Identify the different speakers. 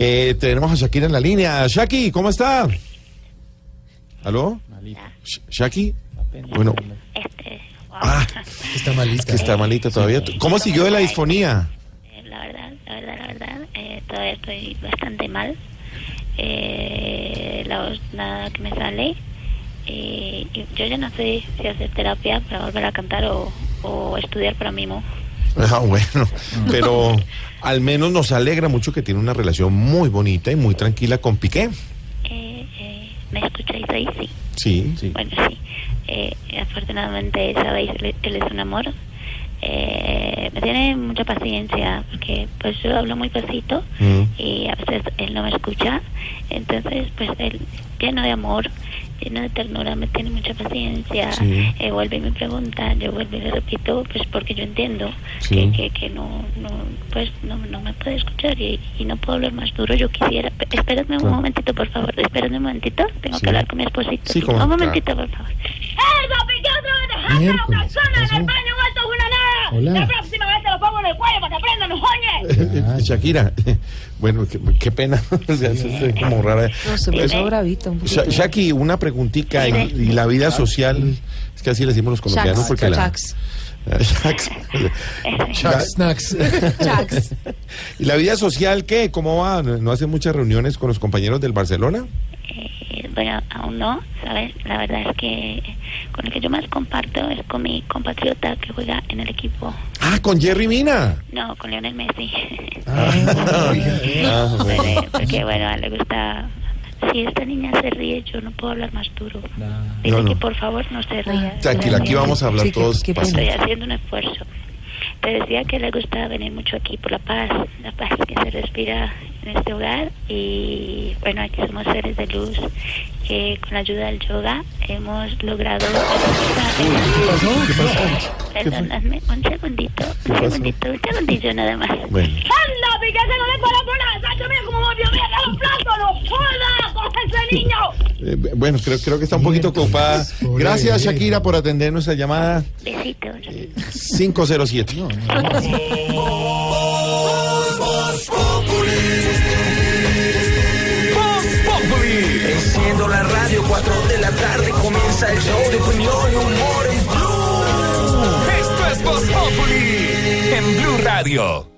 Speaker 1: Eh, tenemos a Shakira en la línea. Shaki, ¿cómo está? ¿Aló? Sh- ¿Shaki? Bueno,
Speaker 2: Este, wow.
Speaker 1: ah,
Speaker 3: Está malita.
Speaker 1: que está malita todavía. ¿Cómo siguió de la disfonía?
Speaker 2: Eh, La verdad, la verdad, la verdad, eh, todavía estoy bastante mal. Eh, la voz nada que me sale. Eh, y yo ya no sé si hacer terapia para volver a cantar o, o estudiar para mimo.
Speaker 1: Ah, bueno, pero al menos nos alegra mucho que tiene una relación muy bonita y muy tranquila con Piqué.
Speaker 2: Eh, eh, ¿Me escucháis ahí? Sí.
Speaker 1: Sí.
Speaker 2: Bueno, sí. Eh, afortunadamente, sabéis, él, él es un amor. Eh, tiene mucha paciencia porque pues yo hablo muy pasito
Speaker 1: Mm.
Speaker 2: y a veces él no me escucha. Entonces, pues él, lleno de amor, lleno de ternura, me tiene mucha paciencia.
Speaker 1: Sí.
Speaker 2: Eh, vuelve y me pregunta, yo vuelvo y le repito, pues porque yo entiendo
Speaker 1: Sí.
Speaker 2: que, que, que no, no, pues no, no me puede escuchar y, y no puedo hablar más duro. Yo quisiera, espérenme un
Speaker 1: Claro.
Speaker 2: momentito, por favor, espérenme un momentito. Tengo
Speaker 1: Sí.
Speaker 2: que hablar con mi esposito. Un momentito, por favor. ¡Dejate los
Speaker 3: Miércoles,
Speaker 2: calzones
Speaker 3: ¿qué
Speaker 2: en el baño! ¡Esto es una nada!
Speaker 3: Hola.
Speaker 2: Cuello para que aprendan oñes.
Speaker 3: Ah,
Speaker 1: Shakira, bueno, qué, qué pena. O sea, eso es como rara.
Speaker 4: No, se puso bravita un poquito.
Speaker 1: Sha- Shaki, una preguntita. ¿Y, y la vida social? Es que así le decimos los colombianos
Speaker 4: Chax,
Speaker 1: porque la...
Speaker 4: chax.
Speaker 1: Chax.
Speaker 3: Chuck Snacks.
Speaker 1: ¿Y la vida social qué? ¿Cómo va? ¿No hace muchas reuniones con los compañeros del Barcelona?
Speaker 2: Bueno, aún no, ¿sabes? La verdad es que con el que yo más comparto es con mi compatriota que juega en el equipo.
Speaker 1: Ah, con Jerry Mina.
Speaker 2: No, con Lionel Messi.
Speaker 3: Ah,
Speaker 1: Ah, bueno.
Speaker 2: Pero, porque, bueno, a él le gusta... Si esta niña se ríe, yo no puedo hablar más duro. Dile
Speaker 1: No, no.
Speaker 2: que por favor no se ría.
Speaker 1: Tranquila, aquí vamos a hablar
Speaker 4: Sí,
Speaker 1: todos. pacientes.
Speaker 2: Estoy haciendo un esfuerzo. Te decía que le gusta venir mucho aquí por la paz, la paz que se respira en este hogar. Y bueno, aquí somos seres de luz. que con la ayuda del yoga hemos logrado.
Speaker 1: ¿Qué pasó?
Speaker 2: Perdóname, un segundito, un
Speaker 1: pasó?
Speaker 2: segundito, un segundillo nada más.
Speaker 1: Bueno.
Speaker 2: ¡Anda, pique, que no le puedo poner! ¡Sancho, mira cómo volvió! ¡Mira los platos! ¡No joda! ¡Coge ese niño!
Speaker 1: Eh, bueno, creo, creo que está un poquito ocupada. Gracias. Shakira, por atender nuestra llamada
Speaker 2: Besitos.
Speaker 1: 507.
Speaker 5: Enciendo la radio, 4 de la tarde comienza el show de opinión y humor en Blue. Esto es Voz Populi en Blue Radio.